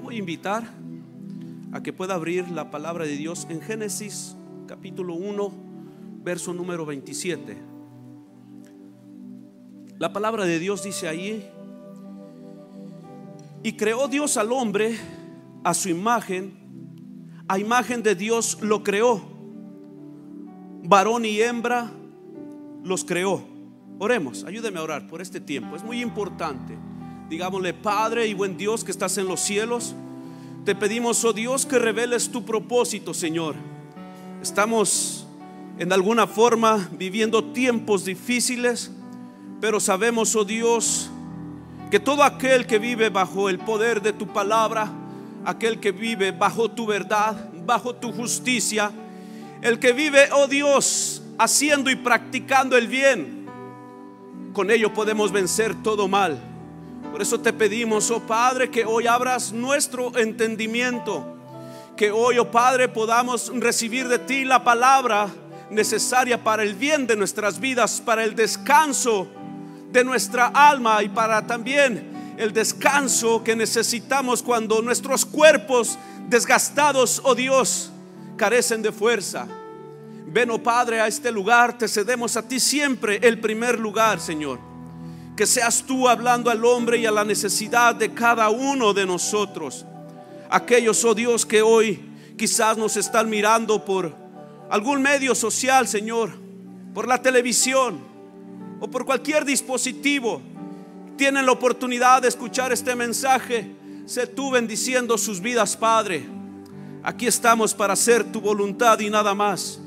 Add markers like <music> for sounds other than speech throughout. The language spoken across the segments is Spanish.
voy a invitar a que pueda abrir la palabra de Dios en Génesis capítulo 1, verso número 27. La palabra de Dios dice ahí, y creó Dios al hombre a su imagen, a imagen de Dios lo creó, varón y hembra los creó. Oremos, ayúdeme a orar por este tiempo, es muy importante. Digámosle, Padre y buen Dios que estás en los cielos, te pedimos, oh Dios, que reveles tu propósito, Señor. Estamos en alguna forma viviendo tiempos difíciles, pero sabemos, oh Dios, que todo aquel que vive bajo el poder de tu palabra, aquel que vive bajo tu verdad, bajo tu justicia, el que vive, oh Dios, haciendo y practicando el bien, con ello podemos vencer todo mal. Por eso te pedimos, oh Padre, que hoy abras nuestro entendimiento, que hoy, oh Padre, podamos recibir de ti la palabra necesaria para el bien de nuestras vidas, para el descanso de nuestra alma y para también el descanso que necesitamos cuando nuestros cuerpos desgastados, oh Dios, carecen de fuerza. Ven, oh Padre, a este lugar, te cedemos a ti siempre el primer lugar, Señor. Que seas tú hablando al hombre y a la necesidad de cada uno de nosotros. Aquellos, oh Dios, que hoy quizás nos están mirando por algún medio social, Señor, por la televisión o por cualquier dispositivo, tienen la oportunidad de escuchar este mensaje. Sé tú bendiciendo sus vidas, Padre. Aquí estamos para hacer tu voluntad y nada más.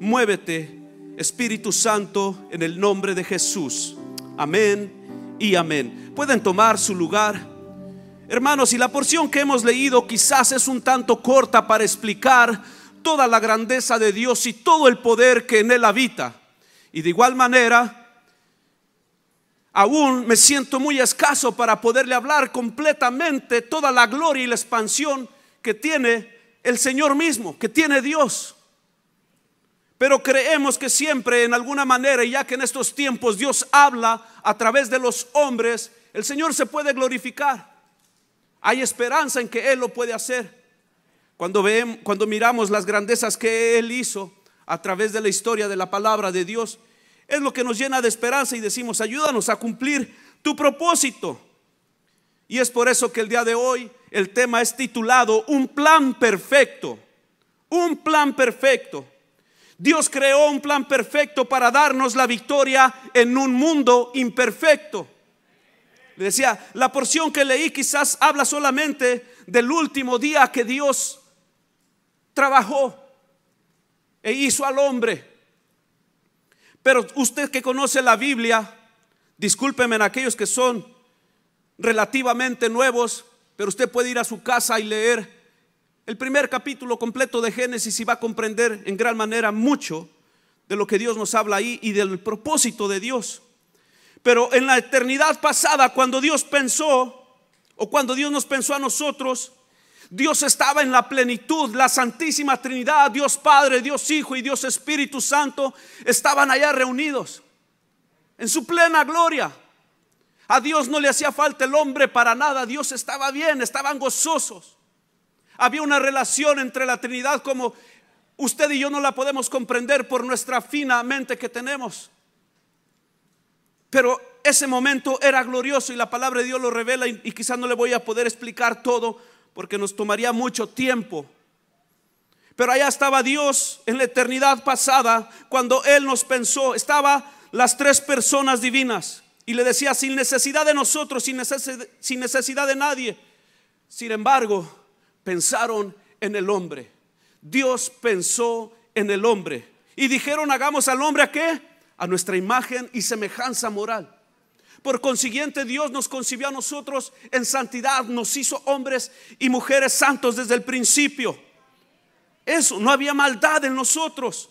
Muévete, Espíritu Santo, en el nombre de Jesús. Amén y amén. Pueden tomar su lugar. Hermanos, y la porción que hemos leído quizás es un tanto corta para explicar toda la grandeza de Dios y todo el poder que en Él habita. Y de igual manera, aún me siento muy escaso para poderle hablar completamente toda la gloria y la expansión que tiene el Señor mismo, que tiene Dios. Pero creemos que siempre en alguna manera, ya que en estos tiempos Dios habla a través de los hombres, el Señor se puede glorificar. Hay esperanza en que Él lo puede hacer. Cuando, vemos, cuando miramos las grandezas que Él hizo a través de la historia de la palabra de Dios, es lo que nos llena de esperanza y decimos, ayúdanos a cumplir tu propósito. Y es por eso que el día de hoy el tema es titulado Un plan perfecto. Un plan perfecto. Dios creó un plan perfecto para darnos la victoria en un mundo imperfecto. Le decía, la porción que leí quizás habla solamente del último día que Dios trabajó e hizo al hombre. Pero usted que conoce la Biblia, discúlpeme en aquellos que son relativamente nuevos, pero usted puede ir a su casa y leer el primer capítulo completo de Génesis y va a comprender en gran manera mucho de lo que Dios nos habla ahí y del propósito de Dios. Pero en la eternidad pasada, cuando Dios pensó, o cuando Dios nos pensó a nosotros, Dios estaba en la plenitud, la Santísima Trinidad, Dios Padre, Dios Hijo y Dios Espíritu Santo estaban allá reunidos en su plena gloria. A Dios no le hacía falta el hombre para nada, Dios estaba bien, estaban gozosos. Había una relación entre la Trinidad como usted y yo no la podemos comprender por nuestra fina mente que tenemos. Pero ese momento era glorioso y la palabra de Dios lo revela y, quizás no le voy a poder explicar todo porque nos tomaría mucho tiempo. Pero allá estaba Dios en la eternidad pasada cuando Él nos pensó. Estaba las tres personas divinas y le decía sin necesidad de nosotros, sin necesidad de nadie. Sin embargo, pensaron en el hombre. Dios pensó en el hombre. Y dijeron, hagamos al hombre a qué? A nuestra imagen y semejanza moral. Por consiguiente, Dios nos concibió a nosotros en santidad, nos hizo hombres y mujeres santos desde el principio. Eso, no había maldad en nosotros.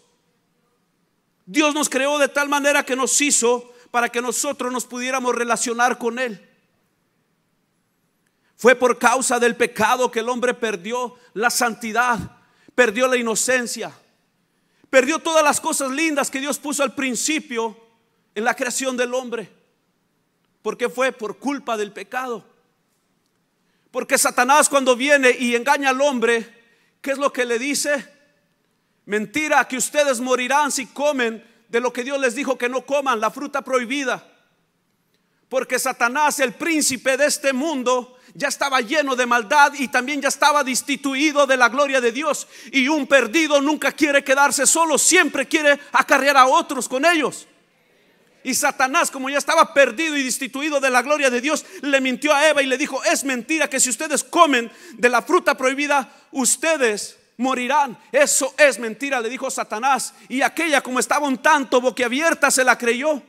Dios nos creó de tal manera que nos hizo para que nosotros nos pudiéramos relacionar con Él. Fue por causa del pecado que el hombre perdió la santidad, perdió la inocencia, perdió todas las cosas lindas que Dios puso al principio en la creación del hombre. Porque fue por culpa del pecado. Porque Satanás cuando viene y engaña al hombre, ¿qué es lo que le dice? Mentira, que ustedes morirán si comen de lo que Dios les dijo que no coman, la fruta prohibida. Porque Satanás, el príncipe de este mundo, ya estaba lleno de maldad y también ya estaba destituido de la gloria de Dios. Y un perdido nunca quiere quedarse solo, siempre quiere acarrear a otros con ellos. Y Satanás, como ya estaba perdido y destituido de la gloria de Dios, le mintió a Eva y le dijo, es mentira que si ustedes comen de la fruta prohibida, ustedes morirán. Eso es mentira, le dijo Satanás. Y aquella, como estaba un tanto boquiabierta, se la creyó.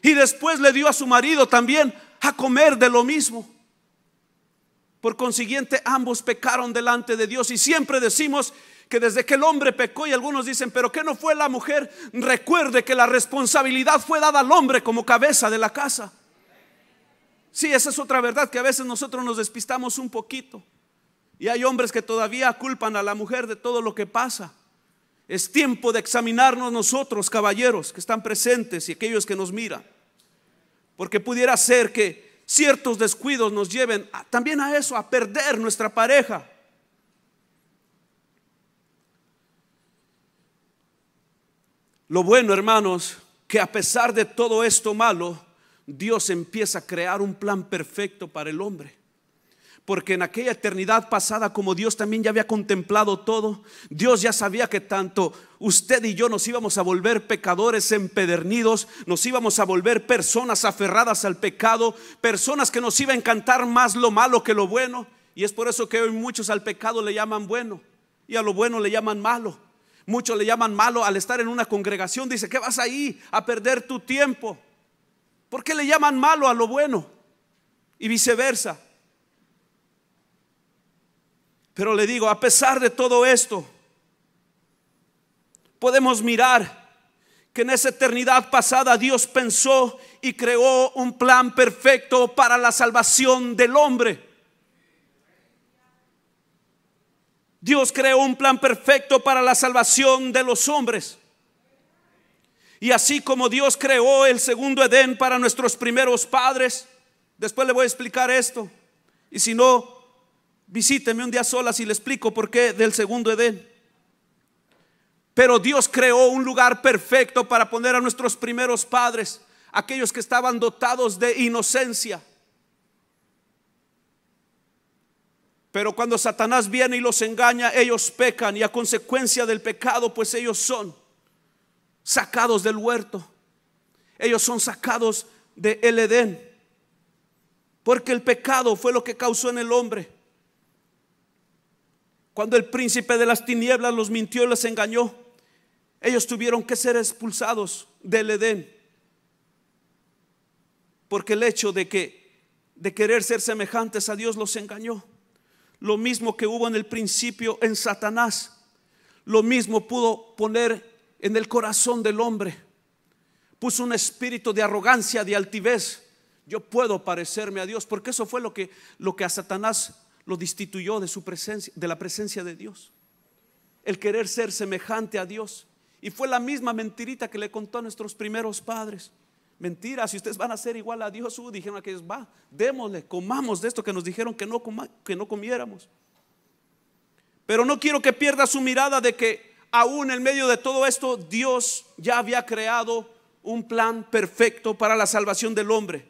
Y después le dio a su marido también a comer de lo mismo. Por consiguiente, ambos pecaron delante de Dios. Y siempre decimos que desde que el hombre pecó y algunos dicen, pero que no fue la mujer, recuerde que la responsabilidad fue dada al hombre como cabeza de la casa. Sí, esa es otra verdad que a veces nosotros nos despistamos un poquito. Y hay hombres que todavía culpan a la mujer de todo lo que pasa. Es tiempo de examinarnos nosotros, caballeros, que están presentes y aquellos que nos miran. Porque pudiera ser que ciertos descuidos nos lleven también a eso, a perder nuestra pareja. Lo bueno, hermanos, que a pesar de todo esto malo, Dios empieza a crear un plan perfecto para el hombre. Porque en aquella eternidad pasada, como Dios también ya había contemplado todo, Dios ya sabía que tanto usted y yo nos íbamos a volver pecadores empedernidos, nos íbamos a volver personas aferradas al pecado, personas que nos iba a encantar más lo malo que lo bueno. Y es por eso que hoy muchos al pecado le llaman bueno y a lo bueno le llaman malo. Muchos le llaman malo al estar en una congregación. Dice, ¿qué vas ahí a perder tu tiempo? ¿Por qué le llaman malo a lo bueno? Y viceversa. Pero le digo, a pesar de todo esto, podemos mirar que en esa eternidad pasada Dios pensó y creó un plan perfecto para la salvación del hombre. Dios creó un plan perfecto para la salvación de los hombres. Y así como Dios creó el segundo Edén para nuestros primeros padres, después le voy a explicar esto. Y si no, visíteme un día sola si le explico por qué del segundo Edén. Pero Dios creó un lugar perfecto para poner a nuestros primeros padres, aquellos que estaban dotados de inocencia. Pero cuando Satanás viene y los engaña, ellos pecan y a consecuencia del pecado, pues ellos son sacados del huerto. Ellos son sacados de el Edén. Porque el pecado fue lo que causó en el hombre. Cuando el príncipe de las tinieblas los mintió y les engañó, ellos tuvieron que ser expulsados del Edén. Porque el hecho de que de querer ser semejantes a Dios los engañó. Lo mismo que hubo en el principio en Satanás, lo mismo pudo poner en el corazón del hombre. Puso un espíritu de arrogancia, de altivez. Yo puedo parecerme a Dios, porque eso fue lo que, lo que a Satanás lo destituyó de su presencia, de la presencia de Dios. El querer ser semejante a Dios. Y fue la misma mentirita que le contó a nuestros primeros padres. Mentira, si ustedes van a ser igual a Dios, uh, dijeron que va, démosle, comamos de esto que nos dijeron que no, que no comiéramos. Pero no quiero que pierda su mirada de que aún en medio de todo esto, Dios ya había creado un plan perfecto para la salvación del hombre.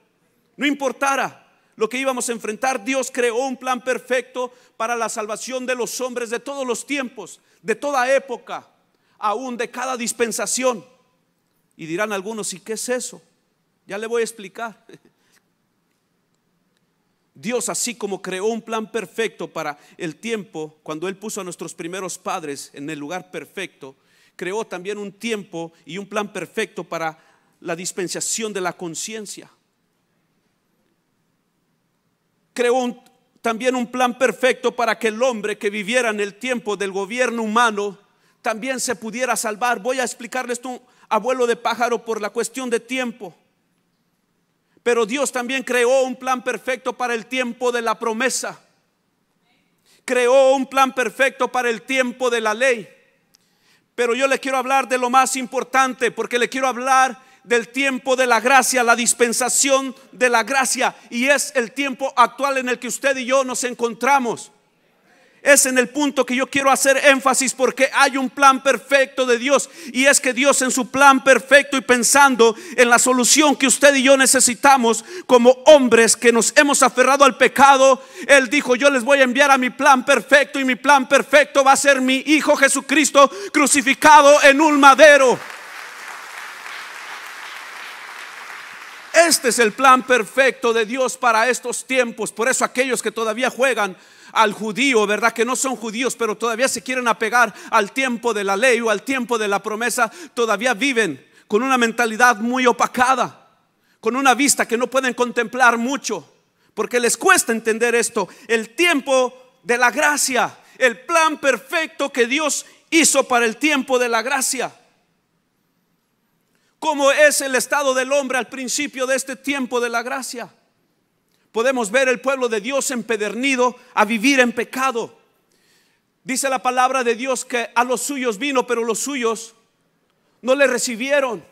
No importara lo que íbamos a enfrentar, Dios creó un plan perfecto para la salvación de los hombres de todos los tiempos, de toda época, aún de cada dispensación. Y dirán algunos, ¿y qué es eso? Ya le voy a explicar. <laughs> Dios así como creó un plan perfecto para el tiempo, cuando Él puso a nuestros primeros padres en el lugar perfecto, creó también un tiempo y un plan perfecto para la dispensación de la conciencia. Creó también un plan perfecto para que el hombre que viviera en el tiempo del gobierno humano también se pudiera salvar. Voy a explicarles esto, abuelo de pájaro, por la cuestión de tiempo. Pero Dios también creó un plan perfecto para el tiempo de la promesa. Creó un plan perfecto para el tiempo de la ley. Pero yo le quiero hablar de lo más importante porque le quiero hablar del tiempo de la gracia, la dispensación de la gracia. Y es el tiempo actual en el que usted y yo nos encontramos. Es en el punto que yo quiero hacer énfasis porque hay un plan perfecto de Dios y es que Dios en su plan perfecto y pensando en la solución que usted y yo necesitamos como hombres que nos hemos aferrado al pecado, Él dijo, yo les voy a enviar a mi plan perfecto y mi plan perfecto va a ser mi Hijo Jesucristo crucificado en un madero. Este es el plan perfecto de Dios para estos tiempos. Por eso aquellos que todavía juegan al judío, ¿verdad? Que no son judíos, pero todavía se quieren apegar al tiempo de la ley o al tiempo de la promesa, todavía viven con una mentalidad muy opacada, con una vista que no pueden contemplar mucho, porque les cuesta entender esto. El tiempo de la gracia, el plan perfecto que Dios hizo para el tiempo de la gracia. ¿Cómo es el estado del hombre al principio de este tiempo de la gracia? podemos ver el pueblo de Dios empedernido a vivir en pecado. Dice la palabra de Dios que a los suyos vino, pero los suyos no le recibieron.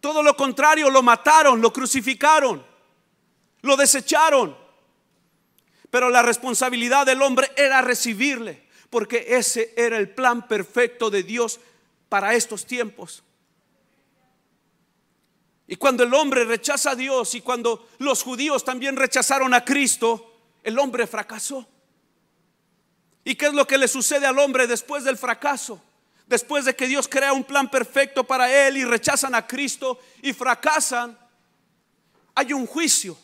Todo lo contrario, lo mataron, lo crucificaron, lo desecharon. Pero la responsabilidad del hombre era recibirle, porque ese era el plan perfecto de Dios para estos tiempos. Y cuando el hombre rechaza a Dios y cuando los judíos también rechazaron a Cristo, el hombre fracasó. ¿Y qué es lo que le sucede al hombre después del fracaso? Después de que Dios crea un plan perfecto para él y rechazan a Cristo y fracasan, hay un juicio.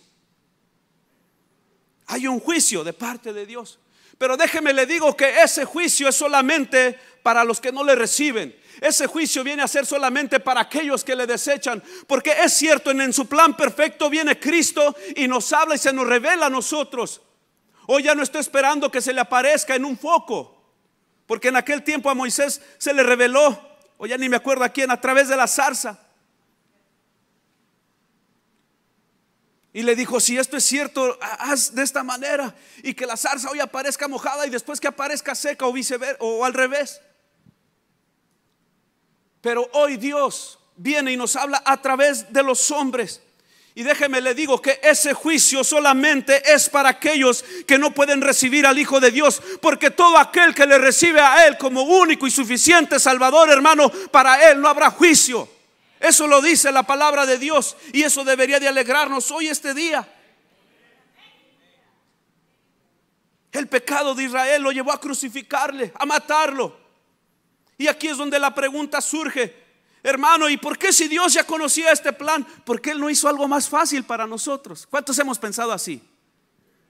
Hay un juicio de parte de Dios. Pero déjeme le digo que ese juicio es solamente para los que no le reciben. Ese juicio viene a ser solamente para aquellos que le desechan. Porque es cierto, en, su plan perfecto viene Cristo y nos habla y se nos revela a nosotros. Hoy ya no estoy esperando que se le aparezca en un foco. Porque en aquel tiempo a Moisés se le reveló, o ya ni me acuerdo a quién, a través de la zarza. Y le dijo, si esto es cierto, haz de esta manera. Y que la zarza hoy aparezca mojada y después que aparezca seca o viceversa, o al revés. Pero hoy Dios viene y nos habla a través de los hombres. Y déjeme le digo que ese juicio solamente es para aquellos que no pueden recibir al Hijo de Dios, porque todo aquel que le recibe a Él como único y suficiente Salvador, hermano, para Él no habrá juicio. Eso lo dice la palabra de Dios y eso debería de alegrarnos hoy este día. El pecado de Israel lo llevó a crucificarle, a matarlo. Y aquí es donde la pregunta surge, hermano, ¿y por qué si Dios ya conocía este plan, por qué Él no hizo algo más fácil para nosotros? ¿Cuántos hemos pensado así?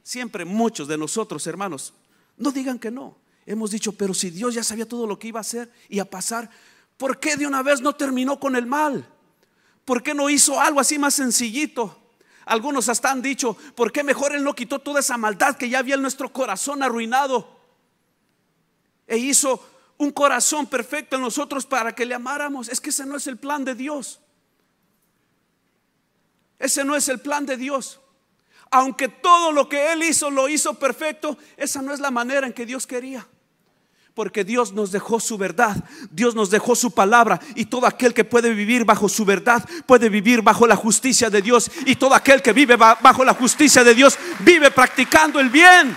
Siempre muchos de nosotros, hermanos, no digan que no. Hemos dicho, pero si Dios ya sabía todo lo que iba a hacer y a pasar, ¿por qué de una vez no terminó con el mal? ¿Por qué no hizo algo así más sencillito? Algunos hasta han dicho, ¿por qué mejor Él no quitó toda esa maldad que ya había en nuestro corazón arruinado? E hizo un corazón perfecto en nosotros para que le amáramos. Es que ese no es el plan de Dios. Ese no es el plan de Dios. Aunque todo lo que Él hizo lo hizo perfecto, esa no es la manera en que Dios quería. Porque Dios nos dejó su verdad, Dios nos dejó su palabra y todo aquel que puede vivir bajo su verdad puede vivir bajo la justicia de Dios y todo aquel que vive bajo la justicia de Dios vive practicando el bien.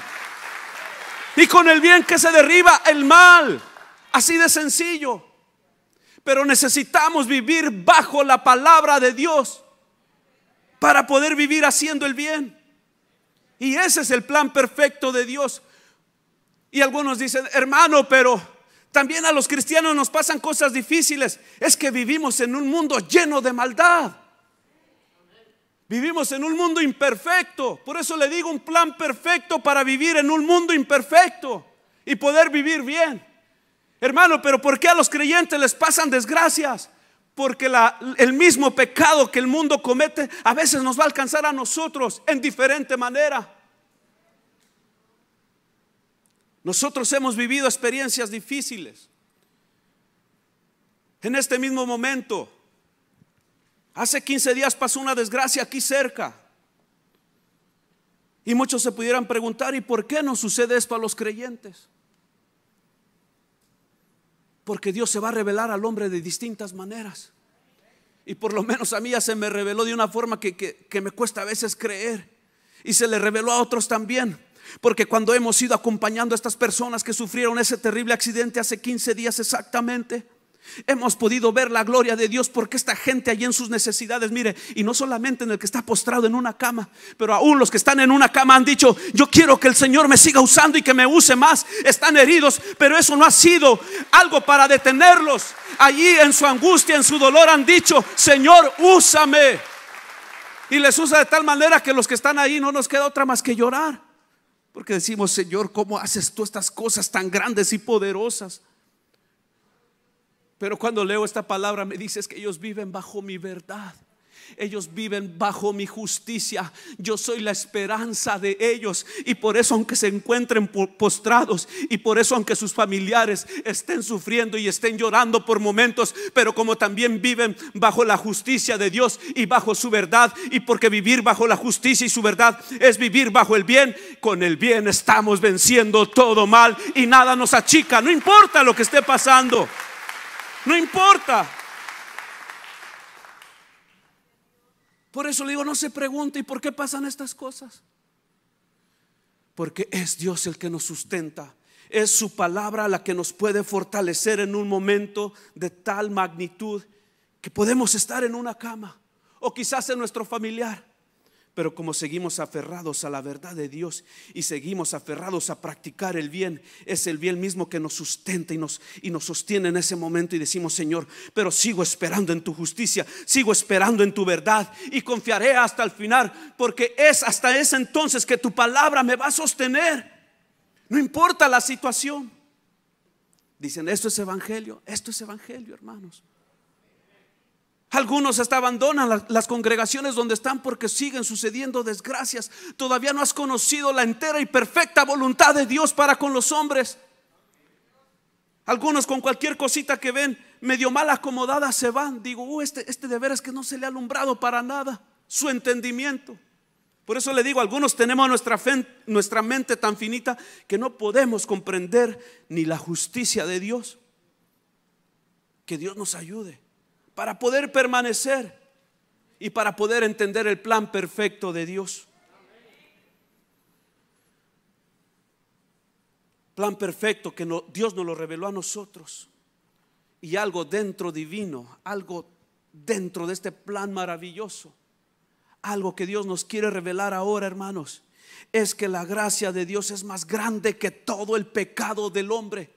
Y con el bien que se derriba el mal. Así de sencillo. Pero necesitamos vivir bajo la palabra de Dios para poder vivir haciendo el bien. Y ese es el plan perfecto de Dios. Y algunos dicen, hermano, pero también a los cristianos nos pasan cosas difíciles. Es que vivimos en un mundo lleno de maldad. Vivimos en un mundo imperfecto. Por eso le digo un plan perfecto para vivir en un mundo imperfecto y poder vivir bien. Hermano, pero ¿por qué a los creyentes les pasan desgracias? Porque el mismo pecado que el mundo comete a veces nos va a alcanzar a nosotros en diferente manera. Nosotros hemos vivido experiencias difíciles. En este mismo momento, hace 15 días pasó una desgracia aquí cerca. Y muchos se pudieran preguntar, ¿y por qué no sucede esto a los creyentes? Porque Dios se va a revelar al hombre de distintas maneras. Y por lo menos a mí ya se me reveló de una forma que, que me cuesta a veces creer. Y se le reveló a otros también. Porque cuando hemos ido acompañando a estas personas que sufrieron ese terrible accidente hace 15 días exactamente, Hemos podido ver la gloria de Dios porque esta gente allí en sus necesidades, mire, y no solamente en el que está postrado en una cama, pero aún los que están en una cama han dicho, yo quiero que el Señor me siga usando y que me use más. Están heridos, pero eso no ha sido algo para detenerlos. Allí en su angustia, en su dolor han dicho, Señor, úsame. Y les usa de tal manera que los que están ahí no nos queda otra más que llorar. Porque decimos, Señor, ¿cómo haces tú estas cosas tan grandes y poderosas? Pero cuando leo esta palabra me dices que ellos viven bajo mi verdad. Ellos viven bajo mi justicia. Yo soy la esperanza de ellos. Y por eso, aunque se encuentren postrados, y por eso, aunque sus familiares estén sufriendo y estén llorando por momentos, pero como también viven bajo la justicia de Dios y bajo su verdad, y porque vivir bajo la justicia y su verdad es vivir bajo el bien, con el bien estamos venciendo todo mal y nada nos achica. No importa lo que esté pasando. No importa. Por eso le digo, no se pregunte, ¿y por qué pasan estas cosas? Porque es Dios el que nos sustenta. Es su palabra la que nos puede fortalecer en un momento de tal magnitud que podemos estar en una cama o quizás en nuestro familiar pero como seguimos aferrados a la verdad de Dios y seguimos aferrados a practicar el bien, es el bien mismo que nos sustenta y nos, y nos sostiene en ese momento y decimos, Señor, pero sigo esperando en tu justicia, sigo esperando en tu verdad y confiaré hasta el final, porque es hasta ese entonces que tu palabra me va a sostener. No importa la situación. Dicen, esto es evangelio, esto es evangelio, hermanos. Algunos hasta abandonan las, congregaciones donde están porque siguen sucediendo desgracias. Todavía no has conocido la entera y perfecta voluntad de Dios para con los hombres. Algunos con cualquier cosita que ven medio mal acomodada se van. Digo, uh, este, este de veras que no se le ha alumbrado para nada su entendimiento. Por eso le digo, algunos tenemos nuestra mente tan finita que no podemos comprender ni la justicia de Dios. Que Dios nos ayude para poder permanecer y para poder entender el plan perfecto de Dios. Plan perfecto que Dios nos lo reveló a nosotros. Y algo dentro divino, algo dentro de este plan maravilloso, algo que Dios nos quiere revelar ahora, hermanos, es que la gracia de Dios es más grande que todo el pecado del hombre.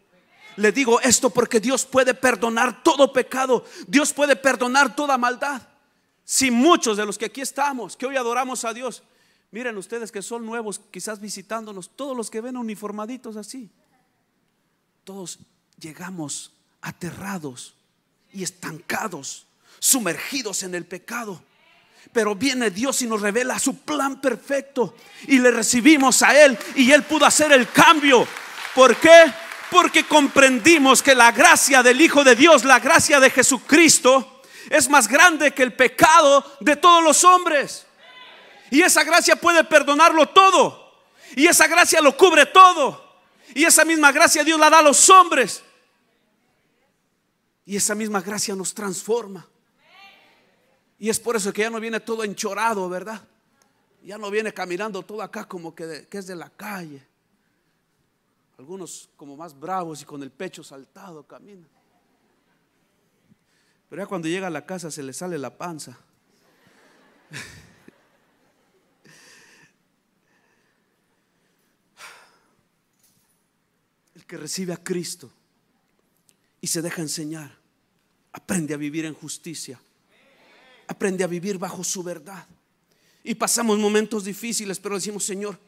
Le digo esto porque Dios puede perdonar todo pecado. Dios puede perdonar toda maldad. Si muchos de los que aquí estamos, que hoy adoramos a Dios, miren ustedes que son nuevos, quizás visitándonos, todos los que ven uniformaditos así, todos llegamos aterrados y estancados, sumergidos en el pecado. Pero viene Dios y nos revela su plan perfecto y le recibimos a Él y Él pudo hacer el cambio. ¿Por qué? Porque comprendimos que la gracia del Hijo de Dios, la gracia de Jesucristo, es más grande que el pecado de todos los hombres. Y esa gracia puede perdonarlo todo. Y esa gracia lo cubre todo. Y esa misma gracia Dios la da a los hombres. Y esa misma gracia nos transforma. Y es por eso que ya no viene todo enchorado, ¿verdad? Ya no viene caminando todo acá como que, que es de la calle. Algunos como más bravos y con el pecho saltado caminan. Pero ya cuando llega a la casa se le sale la panza. El que recibe a Cristo y se deja enseñar, aprende a vivir en justicia, aprende a vivir bajo su verdad. Y pasamos momentos difíciles, pero decimos, Señor,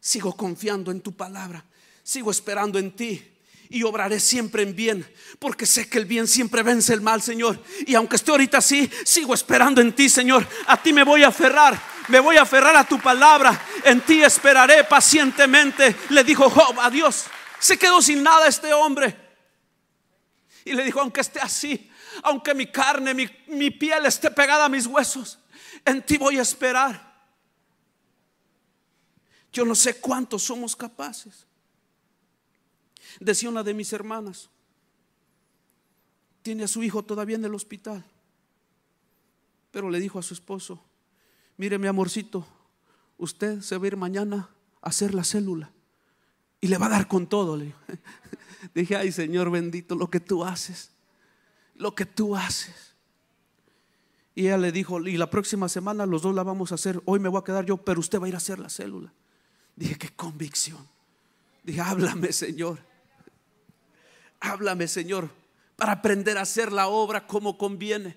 sigo confiando en tu palabra sigo esperando en ti y obraré siempre en bien, porque sé que el bien siempre vence el mal, Señor. Y aunque esté ahorita así, sigo esperando en ti, Señor. A ti me voy a aferrar, me voy a aferrar a tu palabra. En ti esperaré pacientemente, le dijo Job a Dios. Se quedó sin nada este hombre. Y le dijo, aunque esté así, aunque mi carne, mi, mi piel esté pegada a mis huesos, en ti voy a esperar. Yo no sé cuántos somos capaces Decía una de mis hermanas, tiene a su hijo todavía en el hospital. Pero le dijo a su esposo, mire mi amorcito, usted se va a ir mañana a hacer la célula y le va a dar con todo. Le <laughs> dije, ay Señor bendito, lo que tú haces, lo que tú haces. Y ella le dijo, y la próxima semana los dos la vamos a hacer, hoy me voy a quedar yo, pero usted va a ir a hacer la célula. Dije, qué convicción. Dije, háblame Señor, háblame Señor, para aprender a hacer la obra como conviene,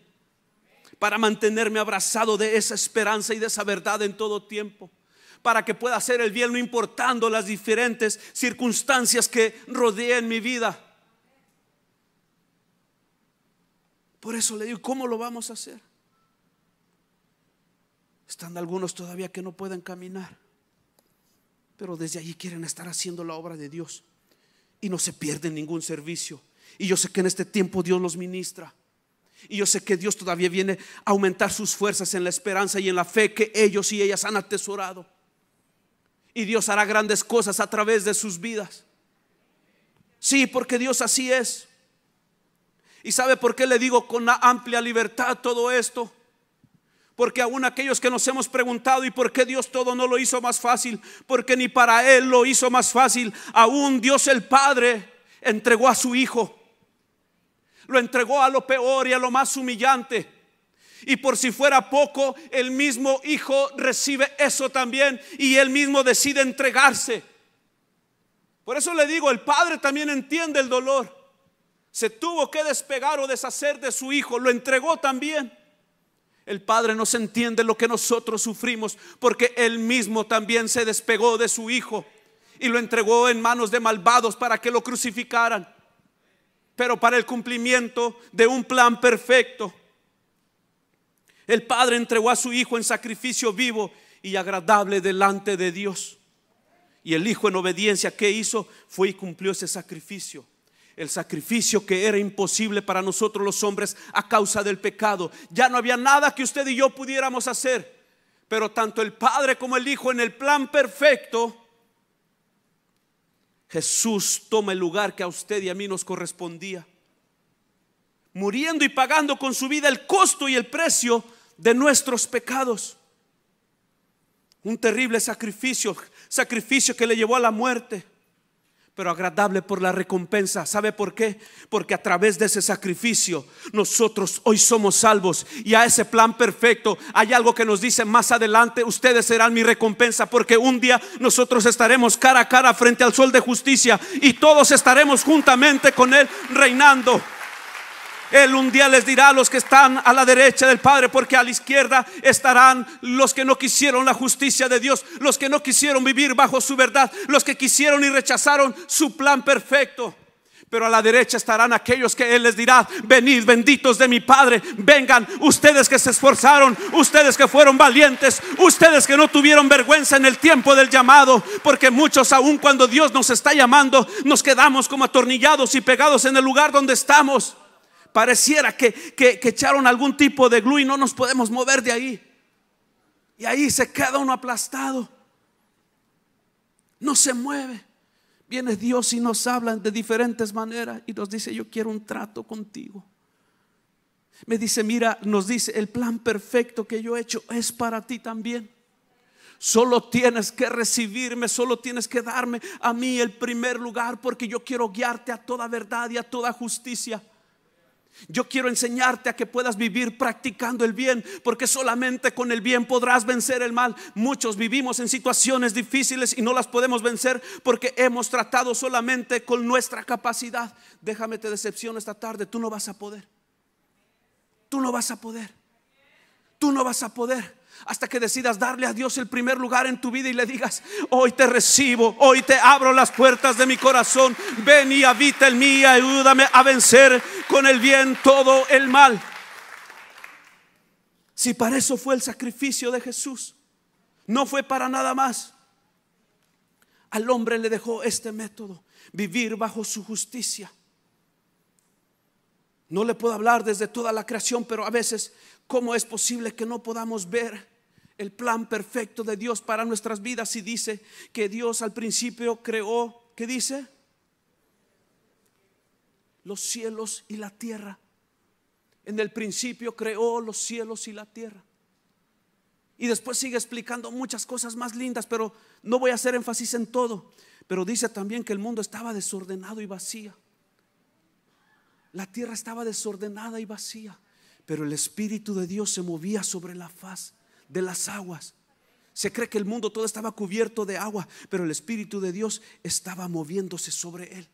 para mantenerme abrazado de esa esperanza y de esa verdad en todo tiempo para que pueda hacer el bien no importando las diferentes circunstancias que rodeen mi vida. Por eso le digo, ¿cómo lo vamos a hacer? Están algunos todavía que no pueden caminar, pero desde allí quieren estar haciendo la obra de Dios y no se pierden ningún servicio. Y yo sé que en este tiempo Dios los ministra. Y yo sé que Dios todavía viene a aumentar sus fuerzas en la esperanza y en la fe que ellos y ellas han atesorado. Y Dios hará grandes cosas a través de sus vidas. Sí, porque Dios así es. ¿Y sabe por qué le digo con amplia libertad todo esto? Porque aún aquellos que nos hemos preguntado y por qué Dios todo no lo hizo más fácil, porque ni para Él lo hizo más fácil, aún Dios el Padre entregó a su Hijo. Lo entregó a lo peor y a lo más humillante. Y por si fuera poco, el mismo Hijo recibe eso también y él mismo decide entregarse. Por eso le digo, el Padre también entiende el dolor. Se tuvo que despegar o deshacer de su Hijo, lo entregó también. El Padre nos entiende lo que nosotros sufrimos porque Él mismo también se despegó de su Hijo y lo entregó en manos de malvados para que lo crucificaran. Pero para el cumplimiento de un plan perfecto. El Padre entregó a su Hijo en sacrificio vivo y agradable delante de Dios. Y el Hijo en obediencia, ¿qué hizo? Fue y cumplió ese sacrificio el sacrificio que era imposible para nosotros los hombres a causa del pecado. Ya no había nada que usted y yo pudiéramos hacer. Pero tanto el Padre como el Hijo en el plan perfecto, Jesús toma el lugar que a usted y a mí nos correspondía. Muriendo y pagando con su vida el costo y el precio de nuestros pecados. Un terrible sacrificio, sacrificio que le llevó a la muerte pero agradable por la recompensa. ¿Sabe por qué? Porque a través de ese sacrificio nosotros hoy somos salvos y a ese plan perfecto hay algo que nos dice más adelante, ustedes serán mi recompensa porque un día nosotros estaremos cara a cara frente al sol de justicia y todos estaremos juntamente con él reinando. Él un día les dirá a los que están a la derecha del Padre, porque a la izquierda estarán los que no quisieron la justicia de Dios, los que no quisieron vivir bajo su verdad, los que quisieron y rechazaron su plan perfecto. Pero a la derecha estarán aquellos que Él les dirá, venid benditos de mi Padre, vengan ustedes que se esforzaron, ustedes que fueron valientes, ustedes que no tuvieron vergüenza en el tiempo del llamado, porque muchos aún cuando Dios nos está llamando, nos quedamos como atornillados y pegados en el lugar donde estamos. Pareciera que, echaron algún tipo de glue y no nos podemos mover de ahí. Y ahí se queda uno aplastado. No se mueve. Viene Dios y nos habla de diferentes maneras y nos dice, yo quiero un trato contigo. Me dice, mira, nos dice, el plan perfecto que yo he hecho es para ti también. Solo tienes que recibirme, solo tienes que darme a mí el primer lugar porque yo quiero guiarte a toda verdad y a toda justicia. Yo quiero enseñarte a que puedas vivir practicando el bien, porque solamente con el bien podrás vencer el mal. Muchos vivimos en situaciones difíciles y no las podemos vencer porque hemos tratado solamente con nuestra capacidad. Déjame te decepción esta tarde, tú no vas a poder. Tú no vas a poder. Tú no vas a poder hasta que decidas darle a Dios el primer lugar en tu vida y le digas, hoy te recibo, hoy te abro las puertas de mi corazón, ven y habita en mí, ayúdame a vencer con el bien todo el mal. Si para eso fue el sacrificio de Jesús, no fue para nada más. Al hombre le dejó este método, vivir bajo su justicia. No le puedo hablar desde toda la creación, pero a veces ¿Cómo es posible que no podamos ver el plan perfecto de Dios para nuestras vidas si dice que Dios al principio creó, ¿qué dice? Los cielos y la tierra. En el principio creó los cielos y la tierra. Y después sigue explicando muchas cosas más lindas, pero no voy a hacer énfasis en todo. Pero dice también que el mundo estaba desordenado y vacía. La tierra estaba desordenada y vacía, pero el Espíritu de Dios se movía sobre la faz de las aguas. Se cree que el mundo todo estaba cubierto de agua, pero el Espíritu de Dios estaba moviéndose sobre él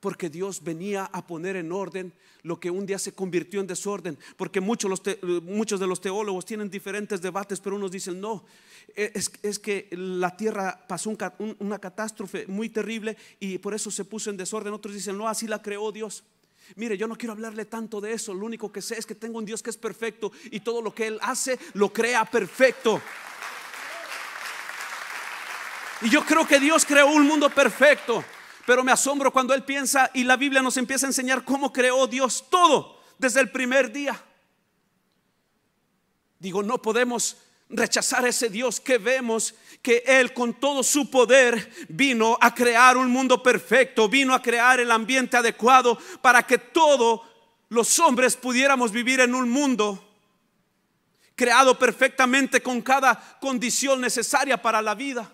porque Dios venía a poner en orden lo que un día se convirtió en desorden, porque muchos, de los teólogos tienen diferentes debates, pero unos dicen, no, e, es, que la tierra pasó una catástrofe muy terrible y por eso se puso en desorden, otros dicen, no, así la creó Dios. Mire, yo no quiero hablarle tanto de eso, lo único que sé es que tengo un Dios que es perfecto y todo lo que Él hace lo crea perfecto. Y yo creo que Dios creó un mundo perfecto. Pero me asombro cuando él piensa y la Biblia nos empieza a enseñar cómo creó Dios todo desde el primer día. Digo, no podemos rechazar ese Dios que vemos que Él con todo su poder vino a crear un mundo perfecto, vino a crear el ambiente adecuado para que todos los hombres pudiéramos vivir en un mundo creado perfectamente con cada condición necesaria para la vida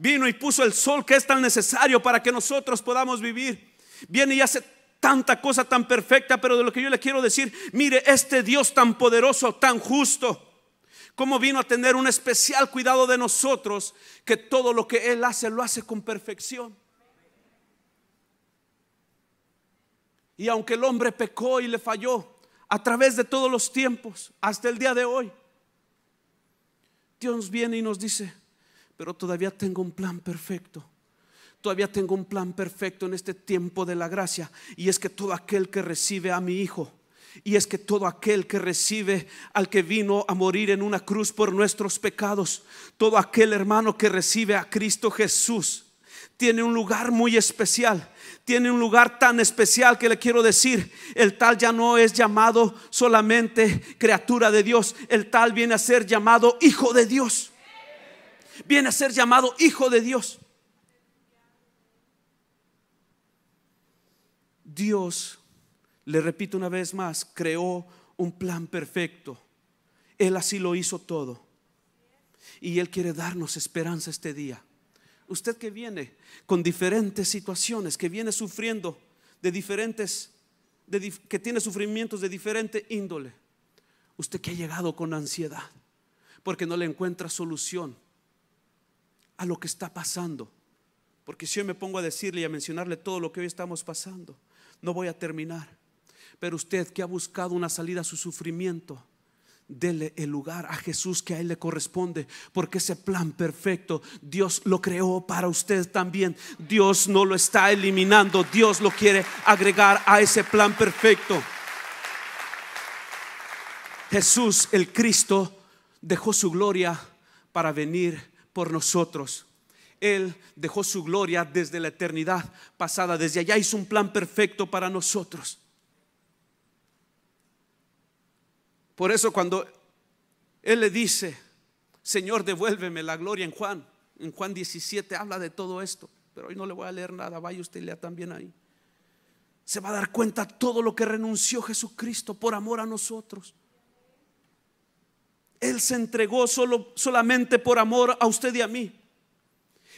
vino y puso el sol que es tan necesario para que nosotros podamos vivir. Viene y hace tanta cosa tan perfecta, pero de lo que yo le quiero decir, mire, este Dios tan poderoso, tan justo, como vino a tener un especial cuidado de nosotros, que todo lo que Él hace lo hace con perfección. Y aunque el hombre pecó y le falló a través de todos los tiempos, hasta el día de hoy, Dios viene y nos dice, pero todavía tengo un plan perfecto. Todavía tengo un plan perfecto en este tiempo de la gracia. Y es que todo aquel que recibe a mi Hijo, y es que todo aquel que recibe al que vino a morir en una cruz por nuestros pecados, todo aquel hermano que recibe a Cristo Jesús, tiene un lugar muy especial. Tiene un lugar tan especial que le quiero decir, el tal ya no es llamado solamente criatura de Dios, el tal viene a ser llamado hijo de Dios viene a ser llamado hijo de Dios. Dios, le repito una vez más, creó un plan perfecto. Él así lo hizo todo. Y Él quiere darnos esperanza este día. Usted que viene con diferentes situaciones, que viene sufriendo de diferentes, que tiene sufrimientos de diferente índole. Usted que ha llegado con ansiedad porque no le encuentra solución a lo que está pasando. Porque si yo me pongo a decirle y a mencionarle todo lo que hoy estamos pasando, no voy a terminar. Pero usted que ha buscado una salida a su sufrimiento, dele el lugar a Jesús que a él le corresponde, porque ese plan perfecto Dios lo creó para usted también. Dios no lo está eliminando, Dios lo quiere agregar a ese plan perfecto. Jesús, el Cristo, dejó su gloria para venir por nosotros. Él dejó su gloria desde la eternidad pasada, desde allá hizo un plan perfecto para nosotros. Por eso cuando Él le dice, Señor, devuélveme la gloria en Juan, en Juan 17 habla de todo esto, pero hoy no le voy a leer nada, vaya usted y lea también ahí. Se va a dar cuenta todo lo que renunció Jesucristo por amor a nosotros. Él se entregó solo, solamente por amor a usted y a mí.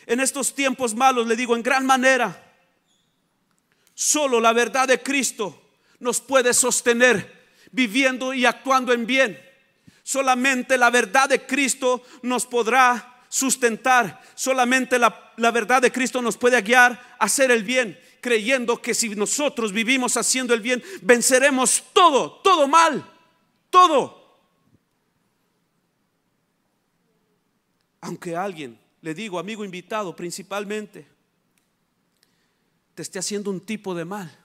En estos tiempos malos, le digo en gran manera, solo la verdad de Cristo nos puede sostener viviendo y actuando en bien. Solamente la verdad de Cristo nos podrá sustentar. Solamente la, la, verdad de Cristo nos puede guiar a hacer el bien, creyendo que si nosotros vivimos haciendo el bien, venceremos todo, todo mal, todo. Aunque alguien, le digo, amigo invitado principalmente, te esté haciendo un tipo de mal,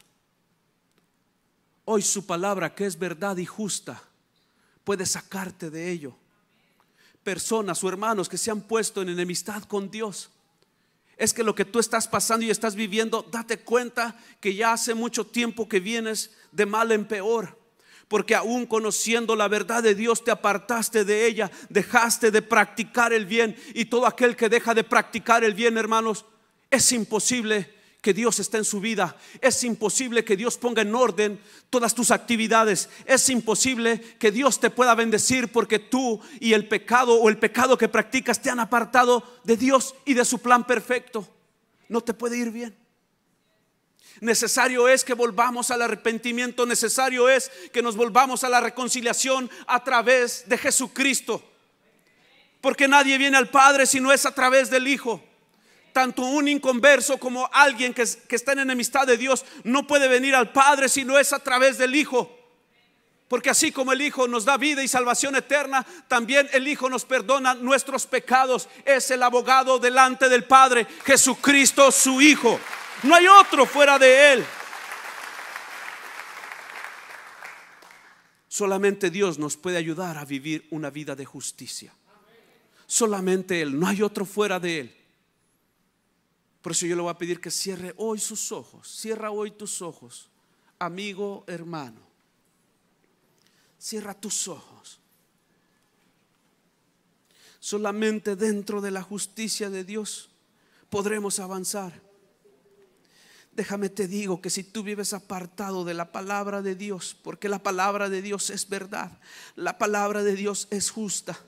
hoy su palabra que es verdad y justa puede sacarte de ello. Personas o hermanos que se han puesto en enemistad con Dios. Es que lo que tú estás pasando y estás viviendo, date cuenta que ya hace mucho tiempo que vienes de mal en peor porque aún conociendo la verdad de Dios te apartaste de ella, dejaste de practicar el bien y todo aquel que deja de practicar el bien, hermanos, es imposible que Dios está en su vida. Es imposible que Dios ponga en orden todas tus actividades. Es imposible que Dios te pueda bendecir porque tú y el pecado o el pecado que practicas te han apartado de Dios y de su plan perfecto. No te puede ir bien. Necesario es que volvamos al arrepentimiento, necesario es que nos volvamos a la reconciliación a través de Jesucristo. Porque nadie viene al Padre si no es a través del Hijo. Tanto un inconverso como alguien que, está en enemistad de Dios no puede venir al Padre si no es a través del Hijo. Porque así como el Hijo nos da vida y salvación eterna, también el Hijo nos perdona nuestros pecados. Es el abogado delante del Padre, Jesucristo su Hijo. No hay otro fuera de Él. Solamente Dios nos puede ayudar a vivir una vida de justicia. Solamente Él, no hay otro fuera de Él. Por eso yo le voy a pedir que cierre hoy sus ojos, cierra hoy tus ojos, amigo, hermano. Cierra tus ojos. Solamente dentro de la justicia de Dios podremos avanzar. Déjame te digo que si tú vives apartado de la palabra de Dios, porque la palabra de Dios es verdad, la palabra de Dios es justa.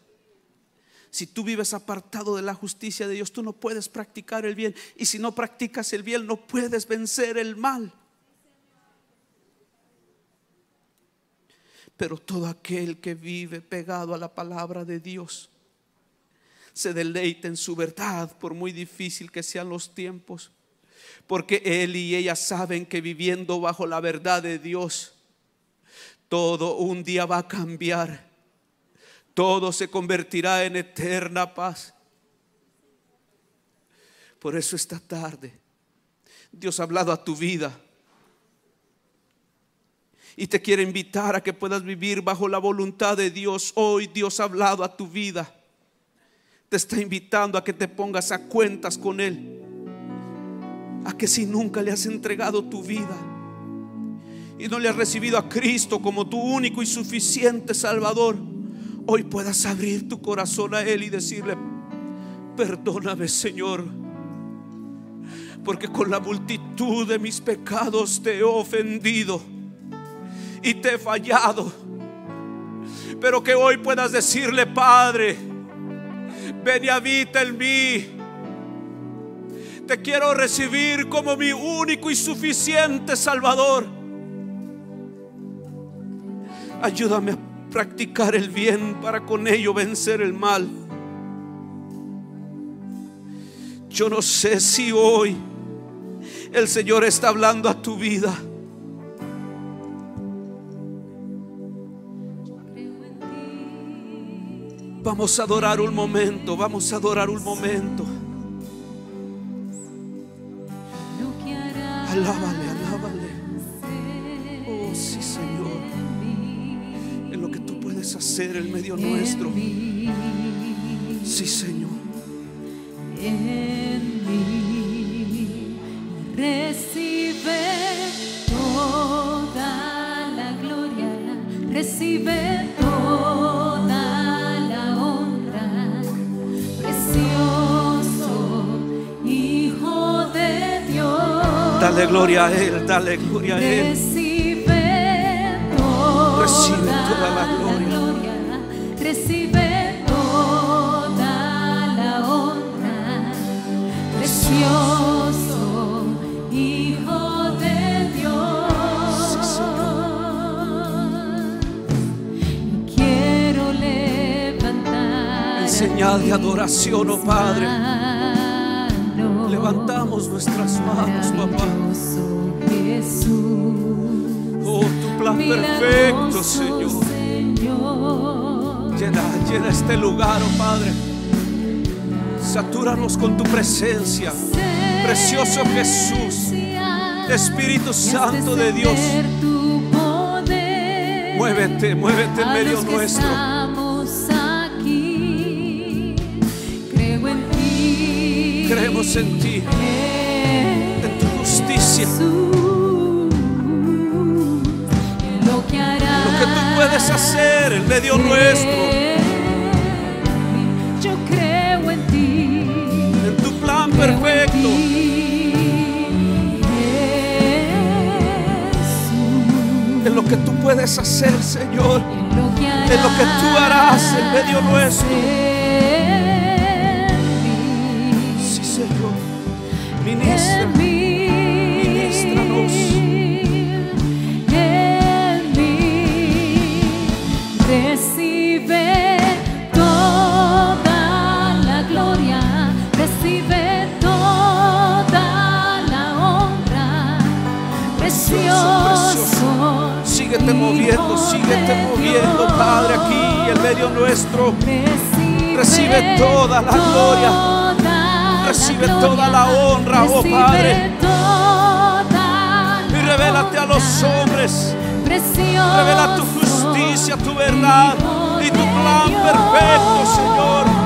Si tú vives apartado de la justicia de Dios, tú no puedes practicar el bien. Y si no practicas el bien, no puedes vencer el mal. Pero todo aquel que vive pegado a la palabra de Dios se deleita en su verdad, por muy difícil que sean los tiempos porque él y ella saben que viviendo bajo la verdad de Dios, todo un día va a cambiar. Todo se convertirá en eterna paz. Por eso esta tarde Dios ha hablado a tu vida y te quiere invitar a que puedas vivir bajo la voluntad de Dios. Hoy Dios ha hablado a tu vida. Te está invitando a que te pongas a cuentas con Él a que si nunca le has entregado tu vida y no le has recibido a Cristo como tu único y suficiente Salvador, hoy puedas abrir tu corazón a Él y decirle, perdóname Señor, porque con la multitud de mis pecados te he ofendido y te he fallado. Pero que hoy puedas decirle, Padre, ven y habita en mí te quiero recibir como mi único y suficiente Salvador. Ayúdame a practicar el bien para con ello vencer el mal. Yo no sé si hoy el Señor está hablando a tu vida. Vamos a adorar un momento, vamos a adorar un momento. Alábale. Hacer en medio nuestro. Sí, Señor. En mí recibe toda la gloria, recibe toda la honra. Precioso Hijo de Dios. Dale gloria a Él, dale gloria a Él. Recibe toda la honra. Precioso Hijo de Dios. Quiero levantar. Señal de adoración, oh Padre. Levantamos nuestras manos, papá. Jesús. Oh, tu plan perfecto, Señor. Llena, llena este lugar, oh Padre. Satúranos con tu presencia. Precioso Jesús. Espíritu Santo de Dios. Muévete, muévete en medio nuestro. Estamos aquí. Creo en ti. Creemos en ti, en tu justicia. Lo que tú puedes hacer en medio nuestro. En lo que tú puedes hacer, Señor. en lo que harás En lo que tú harás en medio nuestro. en Sí, Señor. Ministra. Síguete moviendo, síguete moviendo. Padre, aquí en medio nuestro. Recibe, toda la gloria. Recibe toda la honra, oh Padre. Y la revélate a los hombres. Revela tu justicia, tu verdad y tu plan perfecto, Señor.